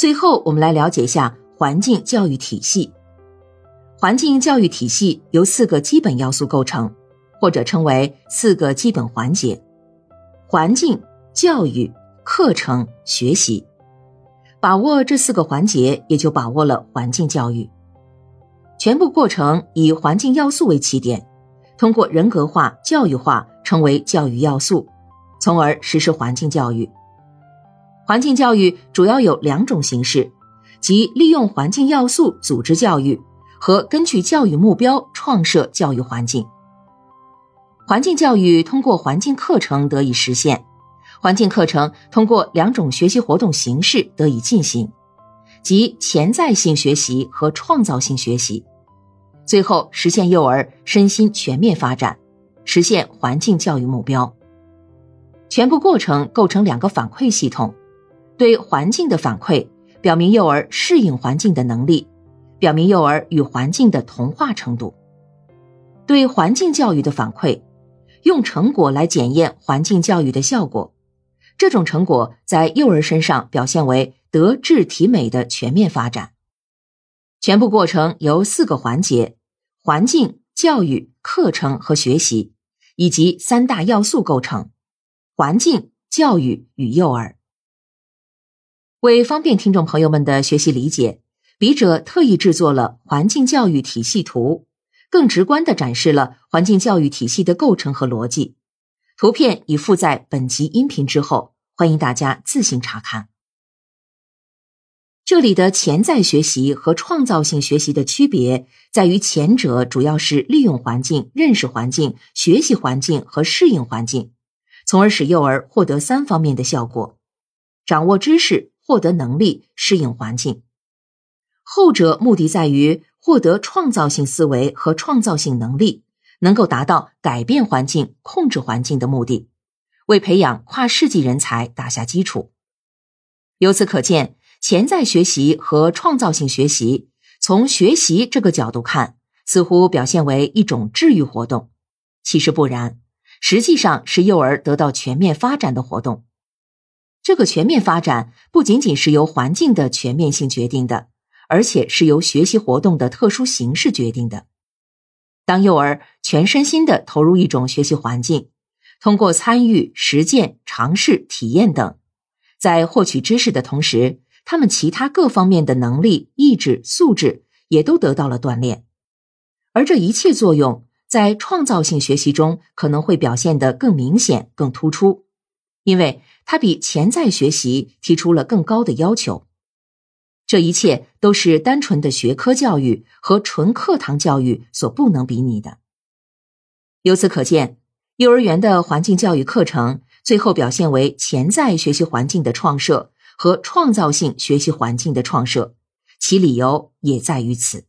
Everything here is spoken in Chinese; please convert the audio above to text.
最后，我们来了解一下环境教育体系。环境教育体系由四个基本要素构成，或者称为四个基本环节：环境、教育、课程、学习。把握这四个环节，也就把握了环境教育。全部过程以环境要素为起点，通过人格化、教育化成为教育要素，从而实施环境教育。环境教育主要有两种形式，即利用环境要素组织教育和根据教育目标创设教育环境。环境教育通过环境课程得以实现，环境课程通过两种学习活动形式得以进行，即潜在性学习和创造性学习，最后实现幼儿身心全面发展，实现环境教育目标。全部过程构成两个反馈系统。对环境的反馈，表明幼儿适应环境的能力，表明幼儿与环境的同化程度。对环境教育的反馈，用成果来检验环境教育的效果。这种成果在幼儿身上表现为德智体美的全面发展。全部过程由四个环节：环境、教育、课程和学习，以及三大要素构成：环境、教育与幼儿。为方便听众朋友们的学习理解，笔者特意制作了环境教育体系图，更直观地展示了环境教育体系的构成和逻辑。图片已附在本集音频之后，欢迎大家自行查看。这里的潜在学习和创造性学习的区别在于，前者主要是利用环境、认识环境、学习环境和适应环境，从而使幼儿获得三方面的效果：掌握知识。获得能力适应环境，后者目的在于获得创造性思维和创造性能力，能够达到改变环境、控制环境的目的，为培养跨世纪人才打下基础。由此可见，潜在学习和创造性学习，从学习这个角度看，似乎表现为一种治愈活动，其实不然，实际上是幼儿得到全面发展的活动。这个全面发展不仅仅是由环境的全面性决定的，而且是由学习活动的特殊形式决定的。当幼儿全身心的投入一种学习环境，通过参与、实践、尝试、体验等，在获取知识的同时，他们其他各方面的能力、意志、素质也都得到了锻炼。而这一切作用，在创造性学习中可能会表现得更明显、更突出，因为。它比潜在学习提出了更高的要求，这一切都是单纯的学科教育和纯课堂教育所不能比拟的。由此可见，幼儿园的环境教育课程最后表现为潜在学习环境的创设和创造性学习环境的创设，其理由也在于此。